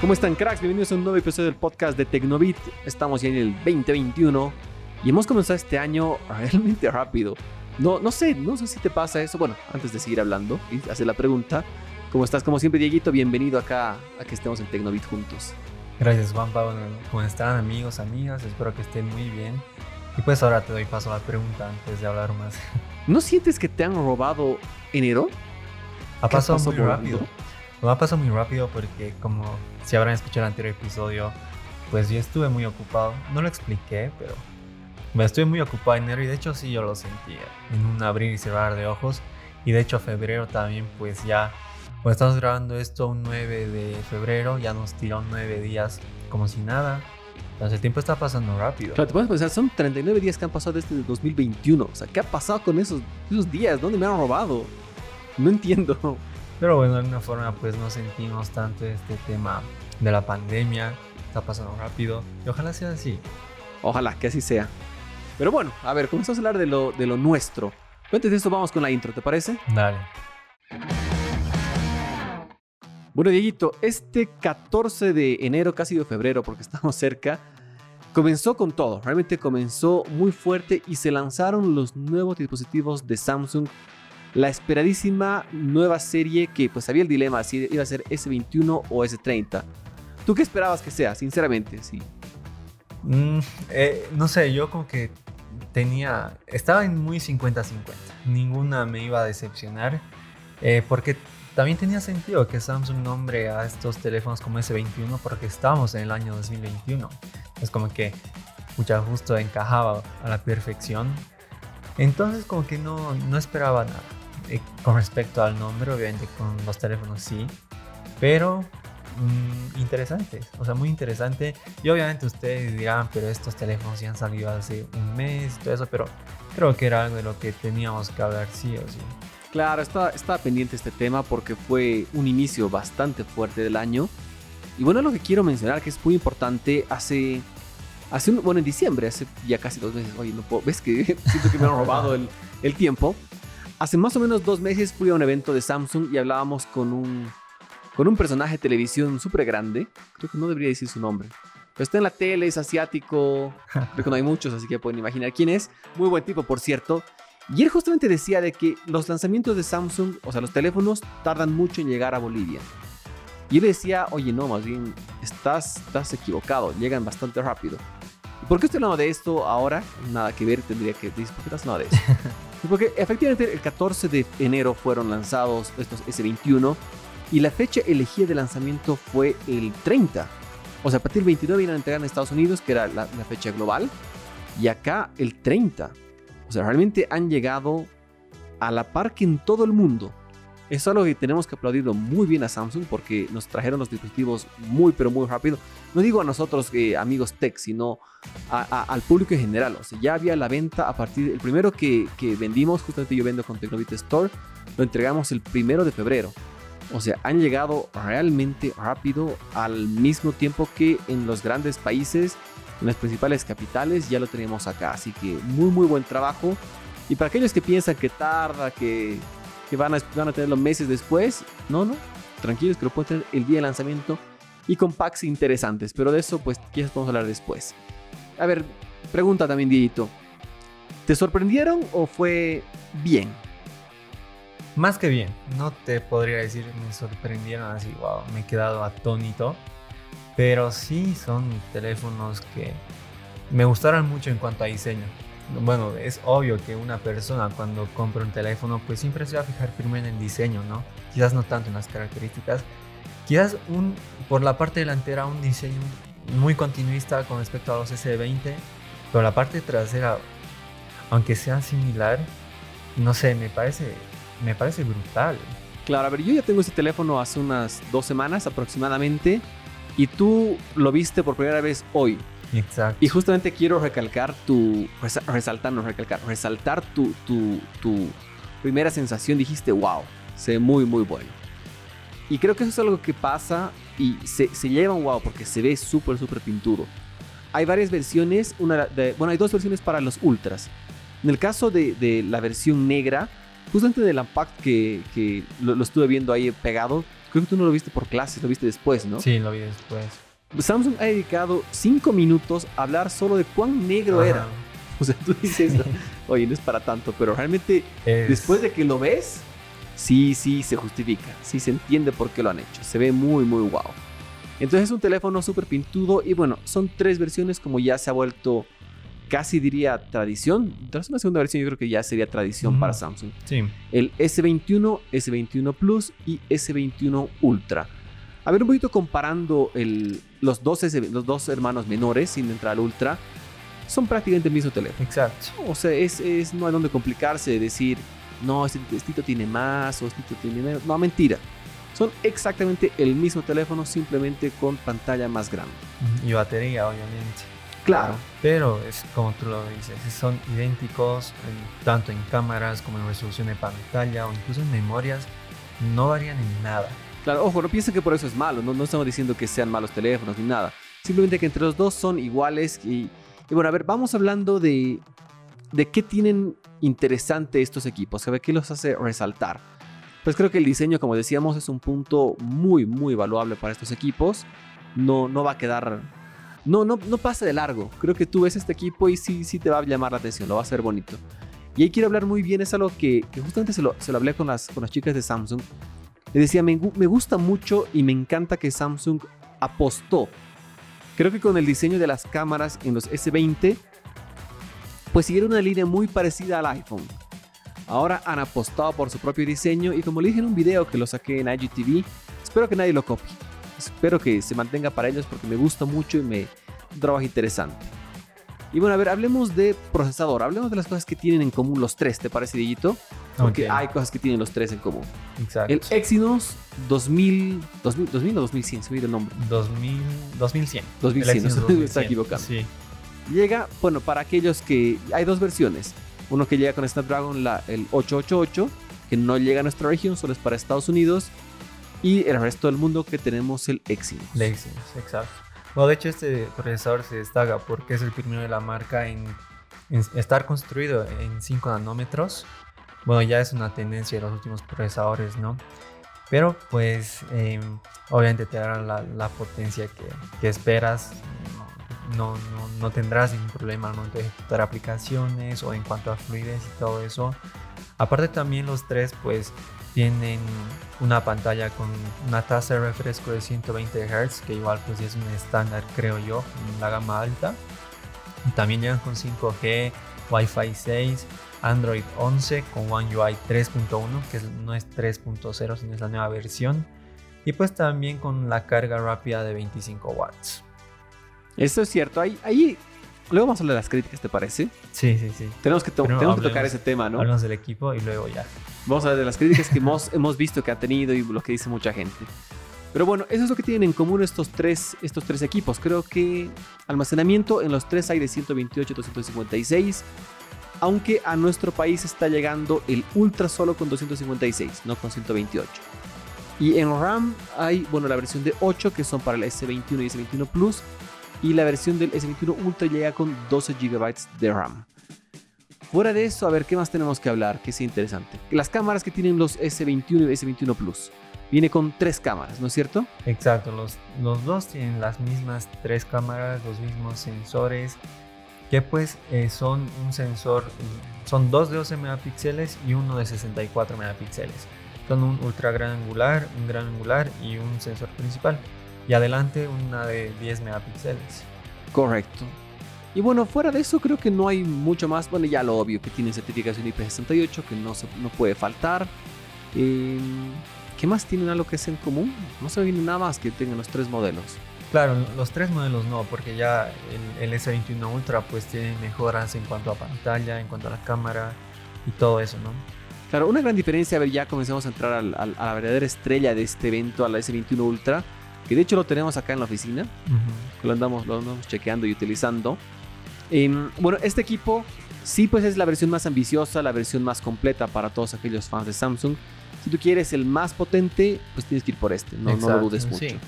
¿Cómo están cracks? Bienvenidos a un nuevo episodio del podcast de Tecnobit. Estamos ya en el 2021 y hemos comenzado este año realmente rápido. No, no sé, no sé si te pasa eso. Bueno, antes de seguir hablando y hacer la pregunta, ¿cómo estás? Como siempre, Dieguito, bienvenido acá a que estemos en Tecnobit juntos. Gracias, Juanpa. Bueno, ¿Cómo están, amigos, amigas? Espero que estén muy bien. Y pues ahora te doy paso a la pregunta antes de hablar más. ¿No sientes que te han robado enero? Ha pasado muy rápido. Me ha pasado muy rápido porque como si habrán escuchado el anterior episodio, pues yo estuve muy ocupado. No lo expliqué, pero me estuve muy ocupado en enero y de hecho sí yo lo sentía en un abrir y cerrar de ojos. Y de hecho febrero también pues ya, pues estamos grabando esto un 9 de febrero, ya nos tiró 9 días como si nada. Entonces el tiempo está pasando rápido. Claro, te puedes pensar, son 39 días que han pasado desde el 2021. O sea, ¿qué ha pasado con esos, esos días? ¿Dónde me han robado? No entiendo. Pero bueno, de alguna forma pues no sentimos tanto este tema de la pandemia. Está pasando rápido. Y ojalá sea así. Ojalá que así sea. Pero bueno, a ver, comenzamos a hablar de lo, de lo nuestro. Antes de esto vamos con la intro, ¿te parece? Dale. Bueno, Dieguito, este 14 de enero, casi de febrero, porque estamos cerca, comenzó con todo. Realmente comenzó muy fuerte y se lanzaron los nuevos dispositivos de Samsung. La esperadísima nueva serie que pues había el dilema si iba a ser S21 o S30. ¿Tú qué esperabas que sea, sinceramente? Sí. Mm, eh, no sé, yo como que tenía, estaba en muy 50-50. Ninguna me iba a decepcionar. eh, porque también tenía sentido que Samsung nombre a estos teléfonos como S21 porque estábamos en el año 2021. Es como que mucha justo encajaba a la perfección. Entonces como que no, no esperaba nada. Eh, con respecto al nombre, obviamente con los teléfonos sí. Pero mm, interesante, o sea, muy interesante. Y obviamente ustedes dirán, pero estos teléfonos ya han salido hace un mes todo eso, pero creo que era algo de lo que teníamos que hablar sí o sí. Claro, estaba, estaba pendiente este tema porque fue un inicio bastante fuerte del año. Y bueno, lo que quiero mencionar que es muy importante, hace, hace un, bueno, en diciembre, hace ya casi dos meses, oye, no puedo, ves que siento que me han robado el, el tiempo. Hace más o menos dos meses fui a un evento de Samsung y hablábamos con un, con un personaje de televisión súper grande. Creo que no debería decir su nombre. Pero está en la tele, es asiático. Creo que no hay muchos, así que pueden imaginar quién es. Muy buen tipo, por cierto. Y él justamente decía de que los lanzamientos de Samsung, o sea, los teléfonos, tardan mucho en llegar a Bolivia. Y él decía, oye, no, más bien, estás, estás equivocado, llegan bastante rápido. ¿Y por qué estoy hablando de esto ahora? Nada que ver, tendría que decir, ¿por qué estás hablando de eso? Porque efectivamente el 14 de enero fueron lanzados estos S21 y la fecha elegida de lanzamiento fue el 30. O sea, a partir del 29 iban a entregar en Estados Unidos, que era la, fecha global, y acá el 30. O sea, realmente han llegado a la par que en todo el mundo. Es algo que tenemos que aplaudirlo muy bien a Samsung porque nos trajeron los dispositivos muy, pero muy rápido. No digo a nosotros, eh, amigos tech, sino al público en general. O sea, ya había la venta a partir del primero que, que vendimos, justamente yo vendo con Tecnobit Store, lo entregamos el primero de febrero. O sea, han llegado realmente rápido al mismo tiempo que en los grandes países, en las principales capitales, ya lo tenemos acá. Así que muy, muy buen trabajo. Y para aquellos que piensan que tarda, que, que van, a, van a tenerlo meses después, no, no. Tranquilos que lo pueden tener el día de lanzamiento y con packs interesantes. Pero de eso, pues, quizás podemos hablar después. A ver, pregunta también, Dieguito. ¿Te sorprendieron o fue bien? Más que bien, no te podría decir me sorprendieron así, wow, me he quedado atónito. Pero sí son teléfonos que me gustaron mucho en cuanto a diseño. Bueno, es obvio que una persona cuando compra un teléfono pues siempre se va a fijar primero en el diseño, ¿no? Quizás no tanto en las características. Quizás un, por la parte delantera un diseño muy continuista con respecto a los S20, pero la parte trasera, aunque sea similar, no sé, me parece, me parece brutal. Claro, a ver, yo ya tengo este teléfono hace unas dos semanas aproximadamente y tú lo viste por primera vez hoy. Exacto. Y justamente quiero recalcar tu, resa- resaltar, no recalcar, resaltar tu, tu, tu primera sensación. Dijiste, wow, se ve muy, muy bueno. Y creo que eso es algo que pasa y se, se lleva un wow porque se ve súper, súper pintudo. Hay varias versiones, una de, bueno, hay dos versiones para los ultras. En el caso de, de la versión negra, justamente del Unpacked que, que lo, lo estuve viendo ahí pegado, creo que tú no lo viste por clases, lo viste después, ¿no? Sí, lo vi después. Samsung ha dedicado 5 minutos a hablar solo de cuán negro Ajá. era. O sea, tú dices, oye, no es para tanto, pero realmente Es- después de que lo ves, sí, sí se justifica, sí se entiende por qué lo han hecho. Se ve muy, muy guau. Entonces es un teléfono súper pintudo y bueno, son tres versiones como ya se ha vuelto casi diría tradición. Tras una segunda versión yo creo que ya sería tradición para Samsung. Sí, El S21, S21 Plus y S21 Ultra. A ver, un poquito comparando el- los, dos S- los dos hermanos menores sin entrar al Ultra, son prácticamente el mismo teléfono. exacto. O sea, es, es- no hay donde complicarse de decir, no, este, estito tiene más o estito tiene menos. No, mentira. Son exactamente el mismo teléfono, simplemente con pantalla más grande. Y batería, obviamente. Claro. Pero es como tú lo dices, son idénticos en- tanto en cámaras como en resolución de pantalla o incluso en memorias. No varían en nada. Claro, ojo, no piensen que por eso es malo, no, no estamos diciendo que sean malos teléfonos ni nada. Simplemente que entre los dos son iguales y, y bueno, a ver, vamos hablando de, de qué tienen interesante estos equipos, a ver qué los hace resaltar. Pues creo que el diseño, como decíamos, es un punto muy, muy valuable para estos equipos. No, no va a quedar... No, no, no pasa de largo. Creo que tú ves este equipo y sí, sí te va a llamar la atención, lo va a hacer bonito. Y ahí quiero hablar muy bien, es algo que, que justamente se lo, se lo hablé con las, con las chicas de Samsung. Les decía, me, me gusta mucho y me encanta que Samsung apostó. Creo que con el diseño de las cámaras en los S20, pues siguieron una línea muy parecida al iPhone. Ahora han apostado por su propio diseño y como le dije en un video que lo saqué en IGTV, espero que nadie lo copie. Espero que se mantenga para ellos porque me gusta mucho y me un trabajo interesante. Y bueno, a ver, hablemos de procesador, hablemos de las cosas que tienen en común los tres, ¿te parece, Dieguito? Porque hay cosas que tienen los tres en común. Exacto. El Exynos 2000, 2000, 2000 o 2100, se me el nombre. 2000, 2100. 2100, El Exynos no se me está 2100. equivocando. Sí. Llega, bueno, para aquellos que hay dos versiones. Uno que llega con Snapdragon, la, el 888, que no llega a nuestra región, solo es para Estados Unidos. Y el resto del mundo que tenemos el Exynos. El Exynos, exacto. Bueno, de hecho, este procesador se destaca porque es el primero de la marca en, en estar construido en 5 nanómetros. Bueno, ya es una tendencia de los últimos procesadores, ¿no? Pero pues eh, obviamente te darán la, la potencia que, que esperas. No, no, no tendrás ningún problema al momento de ejecutar aplicaciones o en cuanto a fluidez y todo eso. Aparte también los tres pues tienen una pantalla con una tasa de refresco de 120 Hz, que igual pues es un estándar creo yo en la gama alta. También llegan con 5G, Wi-Fi 6, Android 11 con One UI 3.1, que no es 3.0 sino es la nueva versión. Y pues también con la carga rápida de 25 watts. Eso es cierto. Ahí, ahí, luego vamos a hablar de las críticas, ¿te parece? Sí, sí, sí. Tenemos que, to- tenemos que hablemos- tocar ese tema, ¿no? Hablamos del equipo y luego ya. Vamos a ver de las críticas que hemos, hemos visto que ha tenido y lo que dice mucha gente. Pero bueno, eso es lo que tienen en común estos tres, estos tres equipos. Creo que almacenamiento en los tres hay de 128 256. Aunque a nuestro país está llegando el Ultra solo con 256, no con 128. Y en RAM hay, bueno, la versión de 8 que son para el S21 y S21 Plus. Y la versión del S21 Ultra llega con 12 GB de RAM. Fuera de eso, a ver, ¿qué más tenemos que hablar? Que sea interesante. Las cámaras que tienen los S21 y S21 Plus. Viene con tres cámaras, ¿no es cierto? Exacto, los, los dos tienen las mismas tres cámaras, los mismos sensores, que pues eh, son un sensor, son dos de 12 megapíxeles y uno de 64 megapíxeles. Son un ultra gran angular, un gran angular y un sensor principal. Y adelante una de 10 megapíxeles. Correcto. Y bueno, fuera de eso creo que no hay mucho más. Bueno, ya lo obvio, que tienen certificación IP68, que no, se, no puede faltar. Eh, ¿Qué más tienen algo que es en común? No se viene nada más que tengan los tres modelos. Claro, los tres modelos no, porque ya el, el S21 Ultra pues tiene mejoras en cuanto a pantalla, en cuanto a la cámara y todo eso, ¿no? Claro, una gran diferencia, a ver, ya comenzamos a entrar al- al- a la verdadera estrella de este evento, a la S21 Ultra, que de hecho lo tenemos acá en la oficina, que lo andamos, lo andamos chequeando y utilizando. Em, bueno, este equipo sí pues es la versión más ambiciosa, la versión más completa para todos aquellos fans de Samsung. Si tú quieres el más potente, pues tienes que ir por este, no, no lo dudes mucho. sí.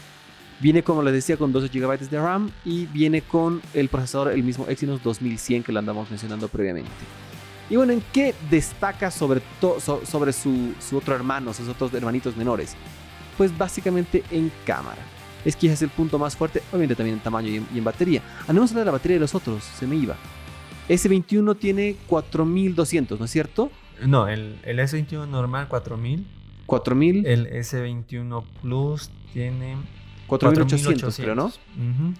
Viene, como les decía, con 12 GB de RAM y viene con el procesador, el mismo Exynos 2100 que lo andamos mencionando previamente. Y bueno, ¿en qué destaca sobre, sobre su, su otro hermano, sus otros hermanitos menores? Pues básicamente en cámara. Es quizás el punto más fuerte, obviamente también en tamaño y en, y en batería. Andemos a hablar de la batería de los otros, se me iba. S21 tiene 4200, ¿no es cierto? No, el, el S21 normal 4000. 4000, El S21 Plus tiene 4800, creo, ¿no?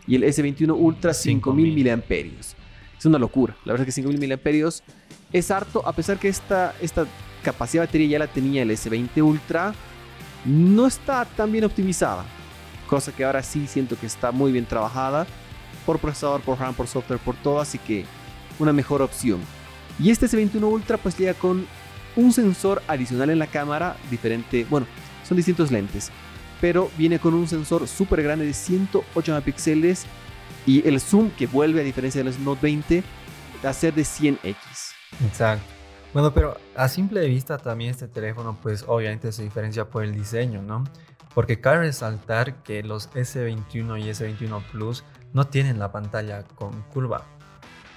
Y el S21 Ultra 5000 5000. miliamperios. Es una locura. La verdad es que 5000 miliamperios es harto, a pesar que esta, esta capacidad de batería ya la tenía el S20 Ultra, no está tan bien optimizada. Cosa que ahora sí siento que está muy bien trabajada por procesador, por RAM, por software, por todo, así que una mejor opción. Y este S21 Ultra pues llega con un sensor adicional en la cámara, diferente, bueno, son distintos lentes, pero viene con un sensor súper grande de 108 megapíxeles y el zoom que vuelve a diferencia de los Note 20 a ser de 100x. Exacto. Bueno, pero a simple vista también este teléfono pues obviamente se diferencia por el diseño, ¿no? Porque cabe resaltar que los S21 y S21 Plus no tienen la pantalla con curva.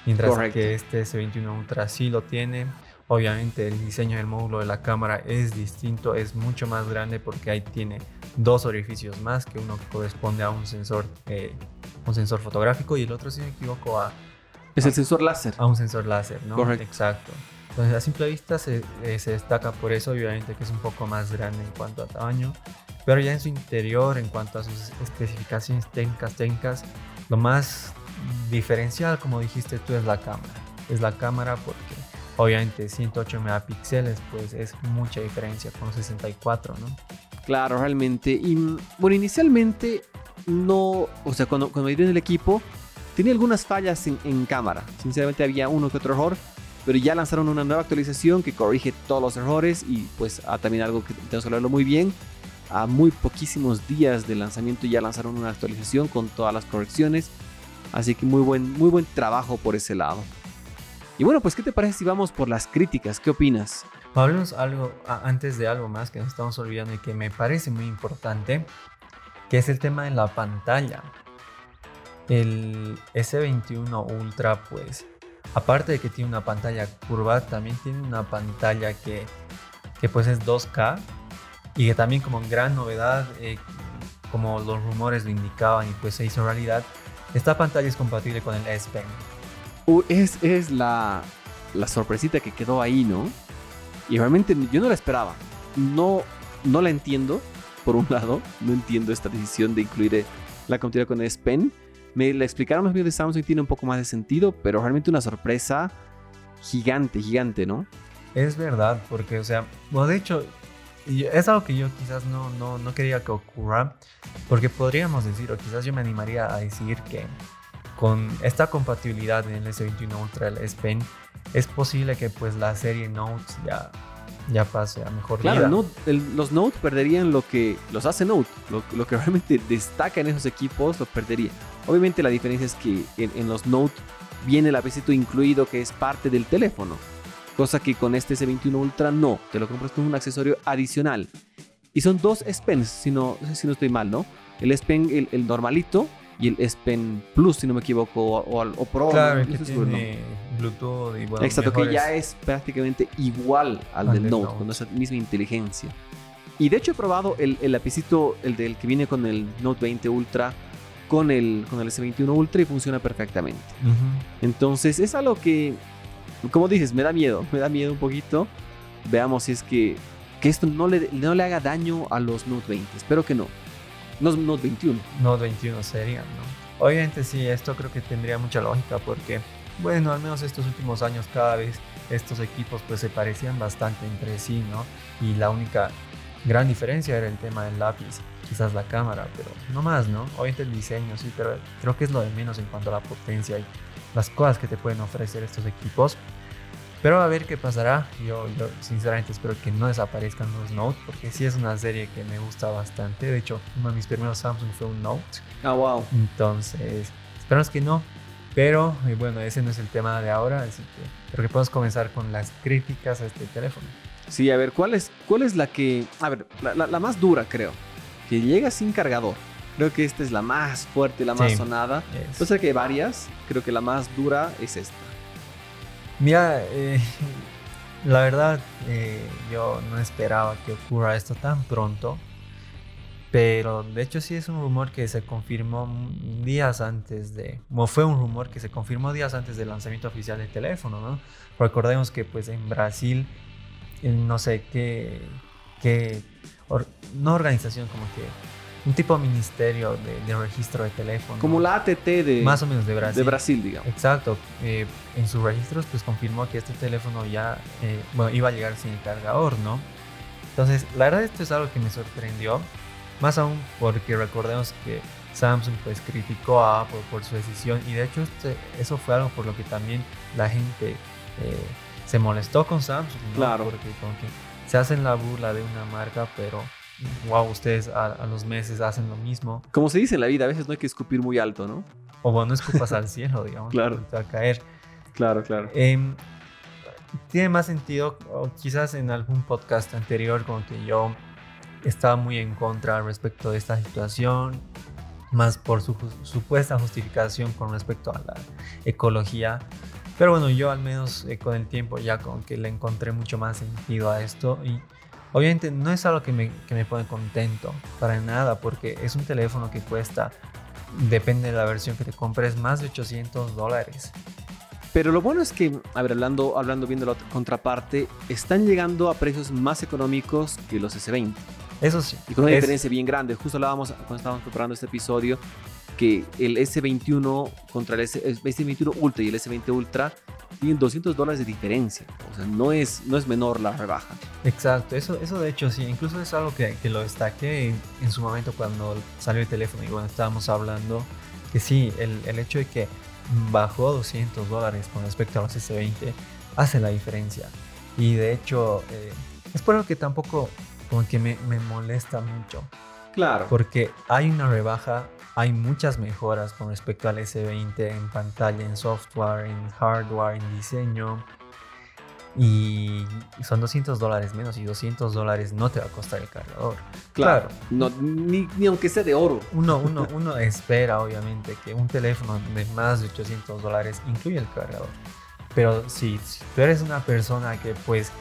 Mientras Correcto. que este S21 Ultra sí lo tiene. Obviamente el diseño del módulo de la cámara es distinto, es mucho más grande porque ahí tiene dos orificios más, que uno corresponde a un sensor, eh, un sensor fotográfico y el otro, si no me equivoco, a, Es el sensor láser. a un sensor láser, ¿no? Correcto. Exacto. Entonces a simple vista se, eh, se destaca por eso, obviamente que es un poco más grande en cuanto a tamaño, pero ya en su interior, en cuanto a sus especificaciones técnicas, técnicas, lo más diferencial, como dijiste tú, es la cámara. Es la cámara porque obviamente 108 megapíxeles, pues es mucha diferencia con 64, ¿no? Claro, realmente. Y bueno, inicialmente no, o sea, cuando, cuando me dieron el equipo, tenía algunas fallas en, en cámara. Sinceramente había uno que otro error, pero ya lanzaron una nueva actualización que corrige todos los errores y pues ah, también algo que tenemos que hablarlo muy bien. A muy poquísimos días de lanzamiento ya lanzaron una actualización con todas las correcciones. Así que muy buen, muy buen trabajo por ese lado. Y bueno, pues ¿qué te parece si vamos por las críticas? ¿Qué opinas? Hablemos algo antes de algo más que nos estamos olvidando y que me parece muy importante, que es el tema de la pantalla. El S21 Ultra, pues, aparte de que tiene una pantalla curva, también tiene una pantalla que, que pues es 2K y que también como gran novedad, eh, como los rumores lo indicaban y pues se hizo realidad, esta pantalla es compatible con el S Pen. Uh, es, es la, la sorpresita que quedó ahí, ¿no? Y realmente yo no la esperaba. No, no la entiendo, por un lado. No entiendo esta decisión de incluir eh, la computadora con S Pen. Me la explicaron los videos de Samsung tiene un poco más de sentido, pero realmente una sorpresa gigante, gigante, ¿no? Es verdad, porque, o sea, de hecho, es algo que yo quizás no, no, no quería que ocurra, porque podríamos decir, o quizás yo me animaría a decir que con esta compatibilidad en el S21 Ultra, el S Pen, es posible que pues la serie Notes ya, ya pase a mejor Claro, vida. el Note- el- los Note perderían lo que los hace Note, lo, lo que realmente destaca en esos equipos, lo perdería. Obviamente la diferencia es que en, en los Note viene el lapicito incluido que es parte del teléfono, cosa que con este S21 Ultra no, te lo compras con un accesorio adicional. Y son dos S Pens, si no, si no estoy mal, ¿no? El S Pen, el, el normalito, y el S Pen Plus, si no me equivoco, o, o, o Pro. Claro, no que tiene Bluetooth y bueno, Exacto, que ya es prácticamente igual al, Al del del Note, Note. con esa misma inteligencia. Y de hecho he probado el, el lapicito, el del que viene con el Note 20 Ultra, con el, con el S21 Ultra y funciona perfectamente. Entonces es algo que, como dices, me da miedo, me da miedo un poquito. Veamos si es que, que esto no le, no le haga daño a los Note 20. Espero que no. No Note 21. Note 21 serían, ¿no? Obviamente sí, esto creo que tendría mucha lógica porque, bueno, al menos estos últimos años cada vez estos equipos pues se parecían bastante entre sí, ¿no? Y la única gran diferencia era el tema del lápiz, quizás la cámara, pero no más, ¿no? Obviamente el diseño, sí, pero creo que es lo de menos en cuanto a la potencia y las cosas que te pueden ofrecer estos equipos. Pero a ver qué pasará. Yo, yo sinceramente espero que no desaparezcan los Note, porque sí es una serie que me gusta bastante. De hecho, uno de mis primeros Samsung fue un Note. Ah, wow. Entonces, esperamos que no. Pero eh, bueno, ese no es el tema de ahora, así que creo que podemos comenzar con las críticas a este teléfono. Sí, a ver, ¿cuál es, cuál es la que... A ver, la, la- la más dura creo. Que llega sin cargador. Creo que esta es la más fuerte, la más Sí. sonada. Es- Yo sé que hay varias. Creo que la más dura es esta. Mira, eh, la verdad, eh, yo no esperaba que ocurra esto tan pronto. Pero de hecho sí es un rumor que se confirmó días antes de, o fue un rumor que se confirmó días antes del lanzamiento oficial del teléfono, ¿no? Recordemos que pues en Brasil, no sé qué, qué no organización, como que un tipo de ministerio de, registro de teléfono. Como la ATT de... Más o menos de Brasil. De Brasil, digamos. Exacto. Eh, en sus registros pues confirmó que este teléfono ya, eh, bueno, iba a llegar sin el cargador, ¿no? Entonces, la verdad esto es algo que me sorprendió. Más aún porque recordemos que Samsung pues criticó a Apple por su decisión y de hecho este, eso fue algo por lo que también la gente eh, se molestó con Samsung, ¿no? Claro. Porque como que se hacen la burla de una marca, pero wow, ustedes a, los meses hacen lo mismo. Como se dice en la vida, a veces no hay que escupir muy alto, ¿no? O bueno, no escupas al cielo, digamos. Claro. Te va a caer. Claro, claro. Em, tiene más sentido, o quizás en algún podcast anterior, como que yo estaba muy en contra respecto de esta situación, más por su supuesta justificación con respecto a la ecología. Pero bueno, yo al menos eh, con el tiempo ya con que le encontré mucho más sentido a esto y obviamente no es algo que me, que me pone contento para nada porque es un teléfono que cuesta, depende de la versión que te compres, más de 800 dólares. Pero lo bueno es que, a ver, hablando, hablando viendo la contraparte, están llegando a precios más económicos que los S20. Eso sí. Y con una diferencia bien grande. Justo hablábamos cuando estábamos preparando este episodio que el S21 contra el, S, 21 Ultra y el S20 Ultra tienen 200 dólares de diferencia. O sea, no es, no es menor la rebaja. Exacto, eso, eso de hecho sí, incluso es algo que, que lo destaqué en, su momento cuando salió el teléfono y cuando estábamos hablando, que sí, el, el hecho de que bajó 200 dólares con respecto a los S20 hace la diferencia. Y de hecho, eh, es por lo que tampoco como que me, me molesta mucho. Claro. Porque hay una rebaja, hay muchas mejoras con respecto al S20 en pantalla, en software, en hardware, en diseño. Y son 200 dólares menos y 200 dólares no te va a costar el cargador. Claro, No, ni, ni, aunque sea de oro. Uno, uno, uno espera obviamente que un teléfono de más de 800 dólares incluya el cargador. Pero si, si tú eres una persona que pues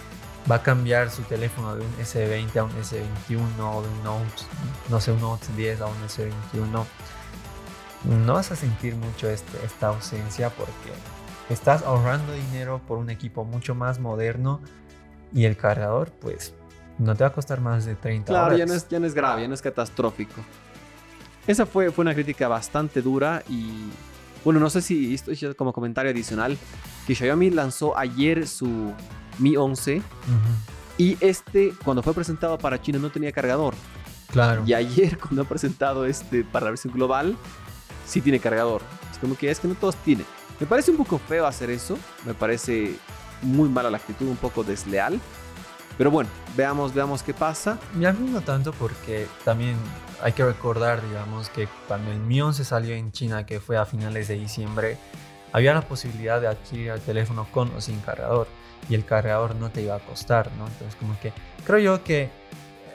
va a cambiar su teléfono de un S20 a un S21 o de un Note, no sé, un Note 10 a un S21, no vas a sentir mucho este, esta ausencia porque estás ahorrando dinero por un equipo mucho más moderno y el cargador pues no te va a costar más de 30 Claro, ya no, es, ya no es grave, ya no es catastrófico. Esa fue, fue una crítica bastante dura y bueno, no sé si esto es como comentario adicional, que Xiaomi lanzó ayer su Mi 11 y este cuando fue presentado para China no tenía cargador. Claro. Y ayer cuando ha presentado este para la versión global sí tiene cargador. Es como que es que no todos tienen. Me parece un poco feo hacer eso, me parece muy mala la actitud, un poco desleal. Pero bueno, veamos, veamos qué pasa. Y a mí no tanto porque también hay que recordar, digamos, que cuando el Mi 11 salió en China, que fue a finales de diciembre, había la posibilidad de adquirir el teléfono con o sin cargador y el cargador no te iba a costar, ¿no? Entonces como que creo yo que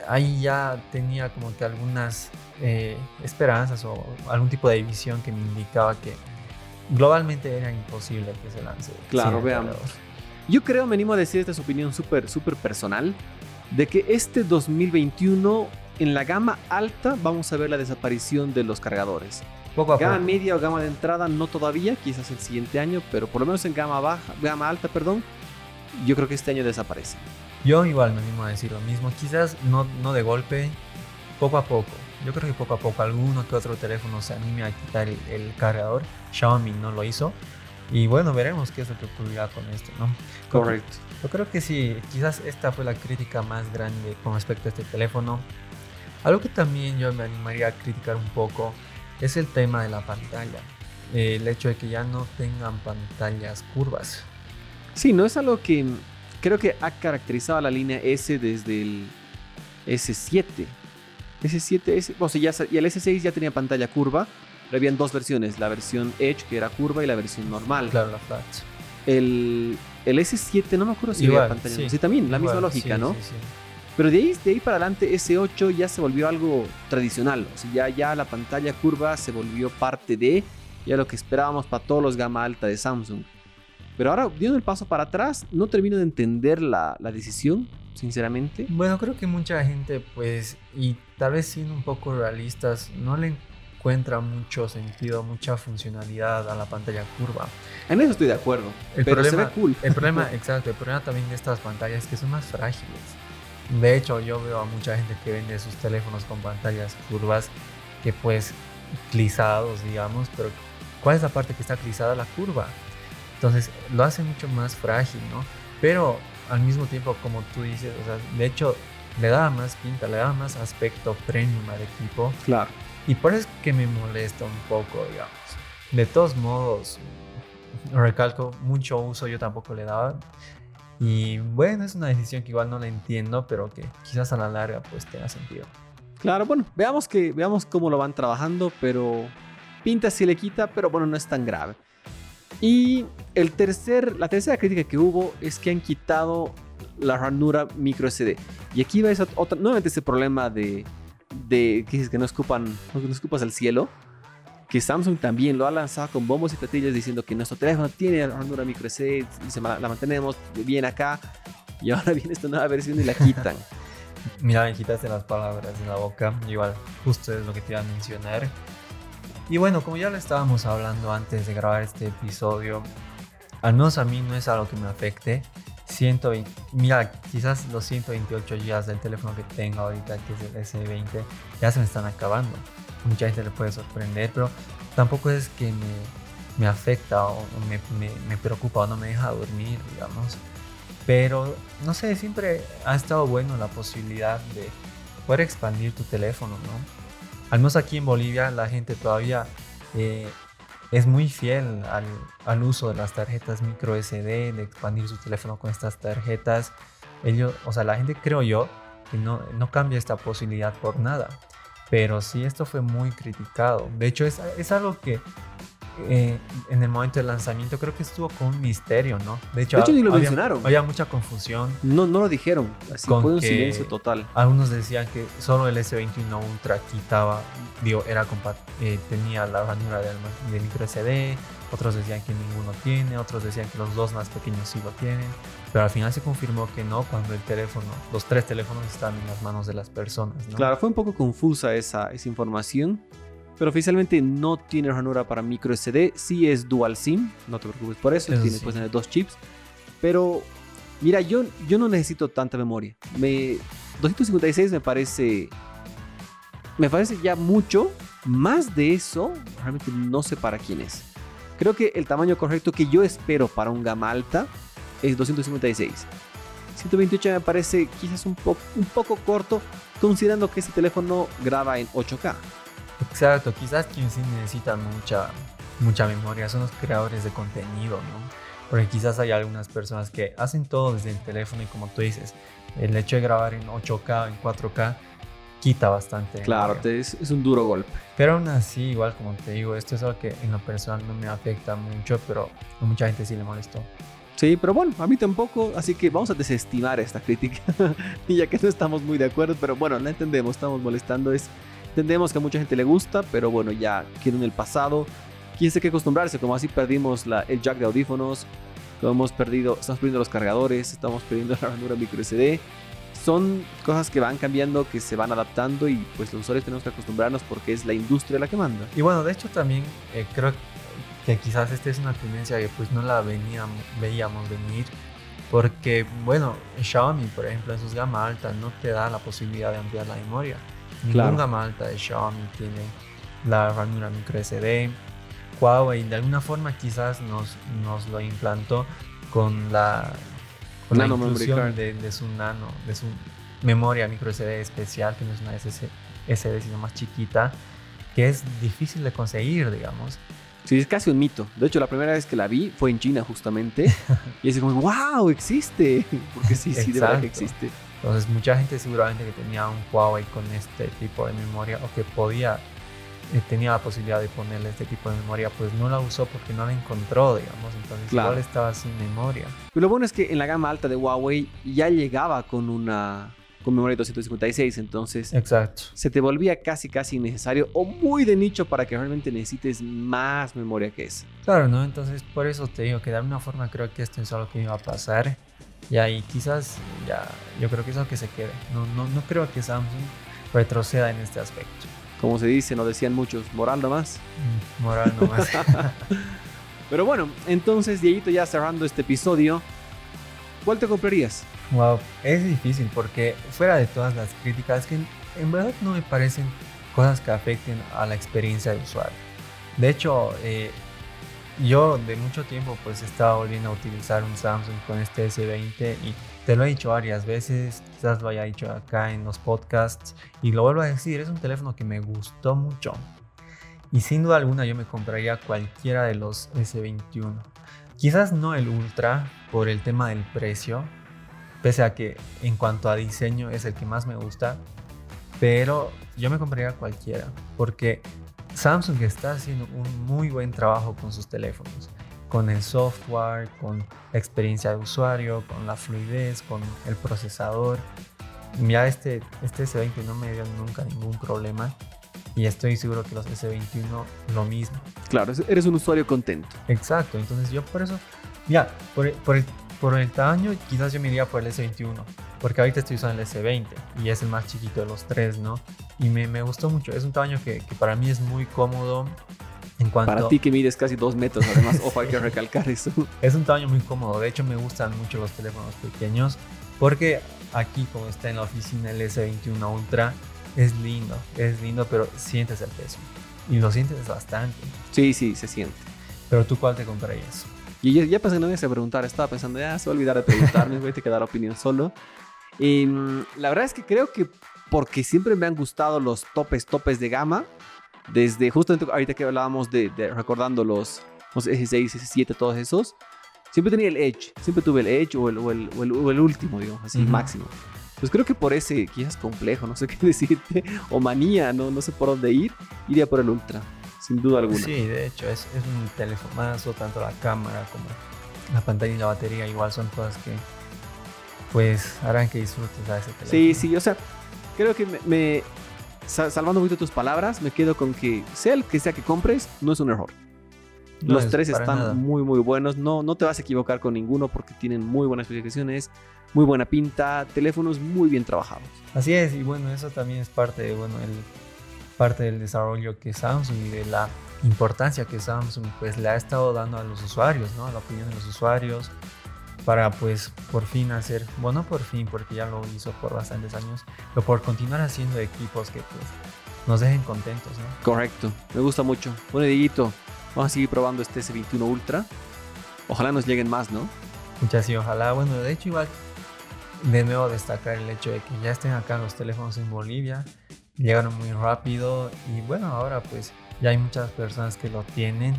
ahí ya tenía como que algunas eh, esperanzas o algún tipo de visión que me indicaba que globalmente era imposible que se lance. Claro, veamos. Yo creo, me animo a decir, esta es opinión súper, súper personal, de que este 2021 en la gama alta vamos a ver la desaparición de los cargadores. Poco a gama media o gama de entrada no todavía, quizás el siguiente año, pero por lo menos en gama baja, gama alta, perdón, yo creo que este año desaparece. Yo igual me animo a decir lo mismo, quizás no, no de golpe, poco a poco. Yo creo que poco a poco alguno que otro teléfono se anime a quitar el, cargador. Xiaomi no lo hizo. Y bueno, veremos qué es lo que ocurrirá con esto, ¿no? Correcto. Yo creo que sí, quizás esta fue la crítica más grande con respecto a este teléfono. Algo que también yo me animaría a criticar un poco es el tema de la pantalla. el hecho de que ya no tengan pantallas curvas. Sí, no es algo que creo que ha caracterizado a la línea S desde el S7. S7, S, o sea, ya, y el S6 ya tenía pantalla curva, pero habían dos versiones, la versión Edge que era curva y la versión normal. Claro, la flat. El, el S7 no me acuerdo si había pantalla. Sí, sí también, la misma lógica, ¿no? Sí, pero de ahí, de ahí para adelante, S8 ya se volvió algo tradicional. O sea, ya, ya la pantalla curva se volvió parte de ya lo que esperábamos para todos los gama alta de Samsung. Pero ahora, dando el paso para atrás, no termino de entender la, la decisión. sinceramente. Bueno, creo que mucha gente, pues, y tal vez siendo un poco realistas, no le encuentra mucho sentido, mucha funcionalidad a la pantalla curva. En eso estoy de acuerdo. El pero problema, se ve cool. El problema, exacto, el problema también de estas pantallas es que son más frágiles. De hecho, yo veo a mucha gente que vende sus teléfonos con pantallas curvas que pues clisados, digamos, pero ¿cuál es la parte que está clisada? La curva. Entonces, lo hace mucho más frágil, ¿no? Pero al mismo tiempo, como tú dices, o sea, de hecho, le daba más pinta, le daba más aspecto premium al equipo. Claro. Y por eso es que me molesta un poco, digamos. De todos modos, recalco, mucho uso yo tampoco le daba. Y bueno, es una decisión que igual no la entiendo, pero que quizás a la larga pues tenga sentido. Claro, bueno, veamos, que, veamos cómo lo van trabajando, pero pinta si le quita, pero bueno, no es tan grave. Y el tercer, la tercera crítica que hubo es que han quitado la ranura micro SD. Y aquí va otra, nuevamente ese problema de, de que, que no escupan, no escupas al cielo que Samsung también lo ha lanzado con bombos y platillos diciendo que nuestro teléfono tiene ranura micro SD y se la mantenemos bien acá. Y ahora viene esta nueva versión y la quitan. Mira, me quitaste las palabras de la boca. Igual, justo es lo que te iba a mencionar. Y bueno, como ya lo estábamos hablando antes de grabar este episodio, al menos a mí no es algo que me afecte. 120, mira, quizás los 128 GB del teléfono que tengo ahorita, que es el S20, ya se me están acabando mucha gente le puede sorprender, pero tampoco es que me, me afecta o me, me, me, preocupa o no me deja dormir, digamos. Pero, no sé, siempre ha estado bueno la posibilidad de poder expandir tu teléfono, ¿no? Al menos aquí en Bolivia la gente todavía eh, es muy fiel al, al, uso de las tarjetas micro SD, de expandir su teléfono con estas tarjetas. Ellos, o sea, la gente creo yo que no, no cambia esta posibilidad por nada. Pero sí, esto fue muy criticado. De hecho, es, es algo que eh, en el momento del lanzamiento creo que estuvo con un misterio, ¿no? De hecho, ni lo había, mencionaron. Había mucha confusión. No, no lo dijeron. Así fue un silencio total. Algunos decían que solo el S21 Ultra quitaba, digo, era eh, tenía la ranura de, de micro SD. Otros decían que ninguno tiene. Otros decían que los dos más pequeños sí lo tienen. Pero al final se confirmó que no cuando el teléfono, los tres teléfonos están en las manos de las personas. ¿no? Claro, fue un poco confusa esa, esa información. Pero oficialmente no tiene ranura para micro SD. Sí es dual SIM. No te preocupes por eso. eso tiene sí. pues, tener dos chips. Pero mira, yo, yo no necesito tanta memoria. Me, 256 me parece. Me parece ya mucho. Más de eso, realmente no sé para quién es. Creo que el tamaño correcto que yo espero para un gama alta es 256. 128 me parece quizás un, po un poco corto, considerando que este teléfono graba en 8K. Exacto, quizás quien sí necesita mucha, mucha memoria son los creadores de contenido, ¿no? Porque quizás hay algunas personas que hacen todo desde el teléfono y como tú dices, el hecho de grabar en 8K, en 4K, quita bastante. Claro, te, es, es, un duro golpe. Pero aún así, igual como te digo, esto es algo que en lo personal no me afecta mucho, pero a mucha gente sí le molestó. Sí, pero bueno, a mí tampoco, así que vamos a desestimar esta crítica, y ya que no estamos muy de acuerdo, pero bueno, la entendemos, estamos molestando, es, entendemos que a mucha gente le gusta, pero bueno, ya quedó en el pasado, quién sé qué acostumbrarse, como así perdimos la, el jack de audífonos, como hemos perdido, estamos perdiendo los cargadores, estamos perdiendo la ranura micro SD, son cosas que van cambiando, que se van adaptando y pues los usuarios tenemos que acostumbrarnos porque es la industria la que manda. Y bueno, de hecho también eh, creo que quizás esta es una tendencia que pues no la veníamos, veíamos venir porque bueno, Xiaomi por ejemplo en sus gama alta no te da la posibilidad de ampliar la memoria. Claro. gama alta de Xiaomi tiene la ranura micro SD. Huawei de alguna forma quizás nos, nos lo implantó con la la inclusión de, de, su nano, de su memoria micro SD especial, que no es una SSD sino más chiquita, que es difícil de conseguir, digamos. Sí, es casi un mito. De hecho, la primera vez que la vi fue en China justamente. y es como, wow, existe. Porque sí, sí, de verdad que existe. Entonces, mucha gente seguramente que tenía un Huawei con este tipo de memoria o que podía tenía la posibilidad de ponerle este tipo de memoria, pues no la usó porque no la encontró, digamos. Entonces claro. igual estaba sin memoria. Pero lo bueno es que en la gama alta de Huawei ya llegaba con una con memoria de 256, entonces Exacto. se te volvía casi casi innecesario o muy de nicho para que realmente necesites más memoria que esa. Claro, ¿no? Entonces por eso te digo que de alguna forma creo que esto es algo que iba a pasar. Y ahí quizás ya, yo creo que es lo que se quede. No, no, no creo que Samsung retroceda en este aspecto. Como se dice, nos decían muchos, moral nomás. Mm, moral nomás. Pero bueno, entonces, Dieguito, ya cerrando este episodio, ¿cuál te comprarías? Wow, es difícil porque fuera de todas las críticas, que en verdad no me parecen cosas que afecten a la experiencia de usuario. De hecho, eh, yo de mucho tiempo pues estaba volviendo a utilizar un Samsung con este S20 y te lo he dicho varias veces, quizás lo haya dicho acá en los podcasts y lo vuelvo a decir, es un teléfono que me gustó mucho. Y sin duda alguna yo me compraría cualquiera de los S21. Quizás no el Ultra por el tema del precio, pese a que en cuanto a diseño es el que más me gusta, pero yo me compraría cualquiera porque Samsung está haciendo un muy buen trabajo con sus teléfonos, con el software, con la experiencia de usuario, con la fluidez, con el procesador. Ya este, este S20 no me dio nunca ningún problema y estoy seguro que los S21 lo mismo. Claro, eres un usuario contento. Exacto, entonces yo por eso, ya, por, por el por el tamaño, quizás yo me iría por el S21, porque ahorita estoy usando el S20 y es el más chiquito de los tres, ¿no? Y me, me gustó mucho, es un tamaño que, que, para mí es muy cómodo. En cuanto... Para ti que mides casi dos metros, además, ojo, hay que recalcar eso. Es un tamaño muy cómodo, de hecho me gustan mucho los teléfonos pequeños, porque aquí como está en la oficina el S21 Ultra, es lindo, es lindo, pero sientes el peso. Y lo sientes bastante. Sí, sí, se siente. Pero tú cuál te comprarías? Y ya, ya pensé no me a preguntar, estaba pensando, ya se va a olvidar de preguntarme, voy a quedar opinión solo. Y mm, la verdad es que creo que porque siempre me han gustado los topes, topes de gama, desde justamente ahorita que hablábamos de, recordando los, los S6, S7, todos esos, siempre tenía el Edge, siempre tuve el Edge o el, o el, o el, último, digamos, así, máximo. Pues creo que por ese, quizás complejo, no sé qué decirte, o manía, no, no sé por dónde ir, iría por el Ultra sin duda alguna. Sí, de hecho, es, es un telefonazo, tanto la cámara como la pantalla y la batería, igual son cosas que pues harán que disfrutes a ese teléfono. Sí, sí, o sea, creo que me, salvando un poquito tus palabras, me quedo con que sea el que sea que compres, no es un error. Los tres están muy, muy buenos. No, no te vas a equivocar con ninguno porque tienen muy buenas especificaciones, muy buena pinta, teléfonos muy bien trabajados. Así es, y bueno, eso también es parte de, bueno, el parte del desarrollo que Samsung y de la importancia que Samsung pues le ha estado dando a los usuarios, ¿no? A la opinión de los usuarios para pues por fin hacer, bueno, por fin porque ya lo hizo por bastantes años, pero por continuar haciendo equipos que pues nos dejen contentos, ¿no? Correcto, me gusta mucho. Bueno, Dieguito, vamos a seguir probando este S21 Ultra. Ojalá nos lleguen más, ¿no? Muchas sí, ojalá. Bueno, de hecho igual de nuevo destacar el hecho de que ya estén acá los teléfonos en Bolivia llegaron muy rápido y bueno, ahora pues ya hay muchas personas que lo tienen.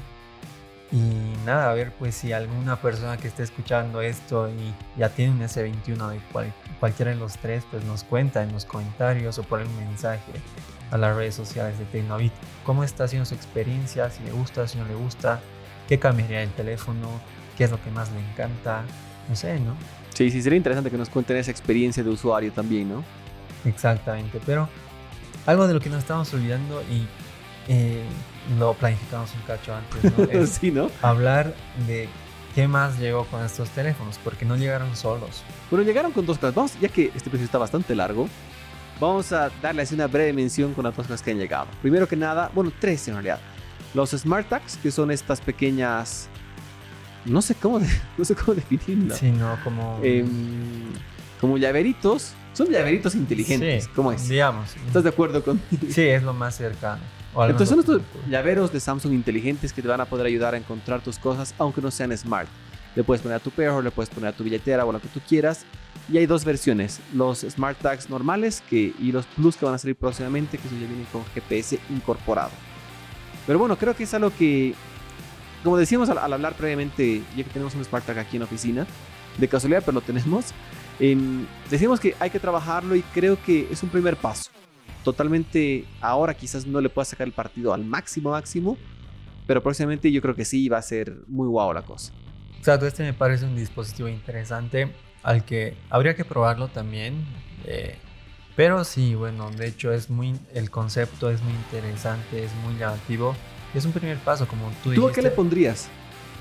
Y nada, a ver pues si alguna persona que esté escuchando esto y ya tiene un S21 de cualquiera de los tres, pues nos cuenta en los comentarios o por un mensaje a las redes sociales de Tecnovit. Cómo está haciendo su experiencia, si le gusta, si no le gusta, qué cambiaría el teléfono, qué es lo que más le encanta, no sé, ¿no? Sí, sí, sería interesante que nos cuenten esa experiencia de usuario también, ¿no? Exactamente, pero algo de lo que nos estamos olvidando y eh, lo planificamos un cacho antes, ¿no? sí, ¿no? Hablar de qué más llegó con estos teléfonos, porque no llegaron solos. Bueno, llegaron con dos cosas. Vamos, ya que este precio está bastante largo, vamos a darle así una breve mención con las dos cosas que han llegado. Primero que nada, bueno, tres en realidad. Los Smart Tags, que son estas pequeñas. No sé cómo, no sé cómo definirlo. Sí, no, como. Em, como llaveritos son llaveritos inteligentes. ¿Cómo es? Digamos. ¿Estás de acuerdo con.? Sí, es lo más cercano. Entonces son estos llaveros de Samsung inteligentes que te van a poder ayudar a encontrar tus cosas, aunque no sean smart. Le puedes poner a tu perro, le puedes poner a tu billetera o lo que tú quieras. Y hay dos versiones: los Smart Tags normales que, y los Plus que van a salir próximamente, que ya vienen con GPS incorporado. Pero bueno, creo que es algo que, como decíamos al, al hablar previamente, ya que tenemos un Smart Tag aquí en la oficina, de casualidad, pero lo tenemos. Em, decimos que hay que trabajarlo y creo que es un primer paso. Totalmente ahora quizás no le pueda sacar el partido al máximo máximo, pero próximamente yo creo que sí va a ser muy guau la cosa. Exacto, este me parece un dispositivo interesante al que habría que probarlo también. Eh, pero sí, bueno, de hecho es muy, el concepto es muy interesante, es muy llamativo. Es un primer paso, como tú dijiste. ¿Tú qué le pondrías?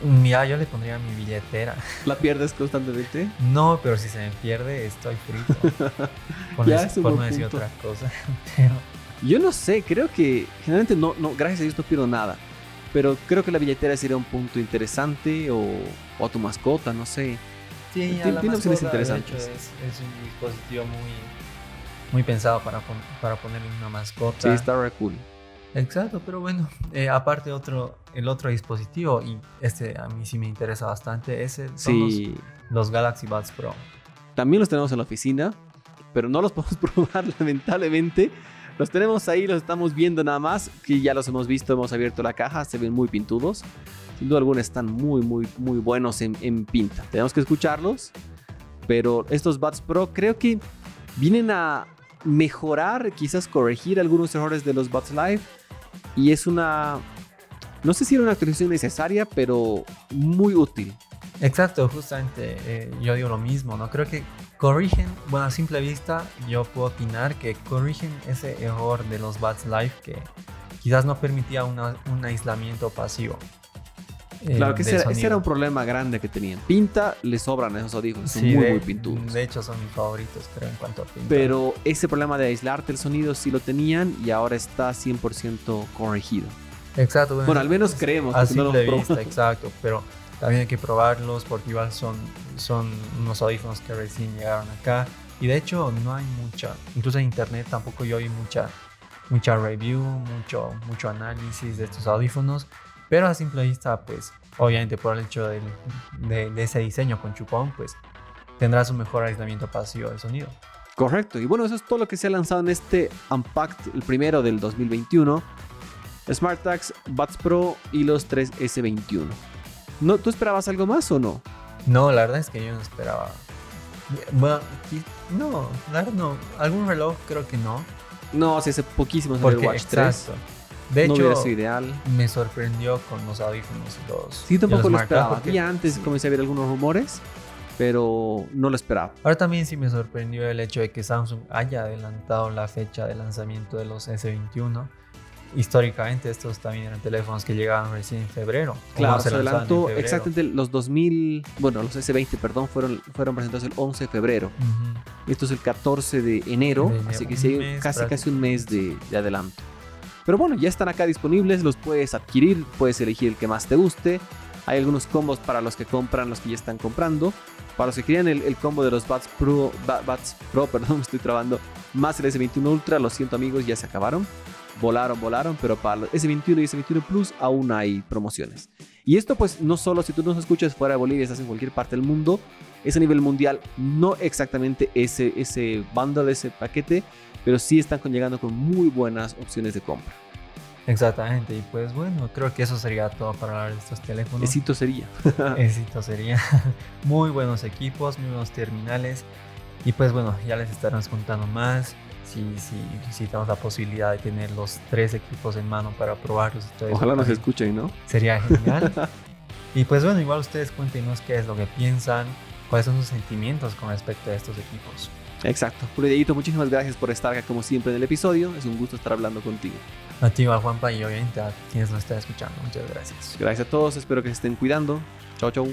Mira, yo le pondría mi billetera. ¿La pierdes constantemente? No, pero si se me pierde, estoy frito. Por, Ya, no- es un por no decir punto. otra cosa. Pero, Yo no sé, creo que generalmente no, no, gracias a Dios no pierdo nada. Pero creo que la billetera sería un punto interesante o, o a tu mascota, no sé. sí, Tiene- a la tiene opciones interesantes. hecho, es, es un dispositivo muy, muy pensado para, pon- para ponerle una mascota. Sí, está re cool. Exacto, pero bueno, eh, aparte otro, el otro dispositivo, y este a mí sí me interesa bastante, ese son Sí, los, los Galaxy Buds Pro. también los tenemos en la oficina, pero no los podemos probar lamentablemente. Los tenemos ahí, los estamos viendo nada más, que ya los hemos visto, hemos abierto la caja, se ven muy pintudos. Sin duda alguna están muy, muy, muy buenos en, en pinta. Tenemos que escucharlos, pero estos Buds Pro creo que vienen a mejorar, quizás corregir algunos errores de los Buds Live. Y es una, no sé si era una actualización necesaria, pero muy útil. Exacto, justamente eh, yo digo lo mismo, ¿no? Creo que corrigen, bueno, a simple vista yo puedo opinar que corrigen ese error de los Buds Live que quizás no permitía una- un aislamiento pasivo. eh, Claro que ese, era un problema grande que tenían. Pinta, le sobran esos audífonos, son Sí, muy, de, muy pintudos. de hecho son mis favoritos, creo, en cuanto a pinta. Pero ese problema de aislarte el sonido sí lo tenían y ahora está 100% corregido. Exacto. Bueno, al menos creemos, A porque no probamos. vista, exacto. Pero también hay que probarlos porque igual son, son unos audífonos que recién llegaron acá. Y de hecho no hay mucha, incluso en internet tampoco yo vi mucha, mucha review, mucho, mucho análisis de estos audífonos. Pero a simple vista, pues obviamente por el hecho del- de, de ese diseño con chupón, pues tendrás un mejor aislamiento pasivo del sonido. Correcto. Y bueno, eso es todo lo que se ha lanzado en este Unpacked, el primero del 2021. SmartTags, Buds Pro y los 3 S21. ¿No, ¿Tú esperabas algo más o no? No, la verdad es que yo no esperaba. Bueno, no, la verdad no. Algún reloj creo que no. No, si hace poquísimo el Watch 3. exacto. De no hecho, ideal. me sorprendió con los audífonos y los. Sí, tampoco los lo esperaba. Día antes sí. comencé a ver algunos rumores, pero no lo esperaba. Ahora también sí me sorprendió el hecho de que Samsung haya adelantado la fecha de lanzamiento de los S21. Históricamente estos también eran teléfonos que llegaban recién en febrero. Claro, se adelantó exactamente los 2000, bueno, los S20, perdón, fueron, fueron presentados el 11 de febrero. Esto es el 14 de enero, De así que sí, mes casi, casi un mes de, de adelanto. Pero bueno, ya están acá disponibles, los puedes adquirir, puedes elegir el que más te guste. Hay algunos combos para los que compran, los que ya están comprando. Para los que querían el, el combo de los Buds Pro, Ba- Buds Pro, perdón, me estoy trabando, más el S21 Ultra, lo siento amigos, ya se acabaron. Volaron, volaron, pero para los S21 y S21 Plus aún hay promociones. Y esto pues no solo si tú nos escuchas fuera de Bolivia, estás en cualquier parte del mundo, es a nivel mundial, no exactamente ese, ese bundle, ese paquete, pero sí están llegando con muy buenas opciones de compra. Exactamente. Y pues bueno, creo que eso sería todo para hablar de estos teléfonos. Éxito sería. Éxito sería. Muy buenos equipos, muy buenos terminales. Y pues bueno, ya les estaremos contando más. Si, si, si tenemos la posibilidad de tener los tres equipos en mano para probarlos. y todo eso, Ojalá nos escuchen, ¿no? Sería genial. y pues bueno, igual ustedes cuéntenos qué es lo que piensan, cuáles son sus sentimientos con respecto a estos equipos. Exacto. Dieguito, muchísimas gracias por estar acá como siempre en el episodio. Es un gusto estar hablando contigo. A ti, igual, Juanpa, y obviamente a quienes nos están escuchando. Muchas gracias. Gracias a todos, espero que se estén cuidando. Chau, chau.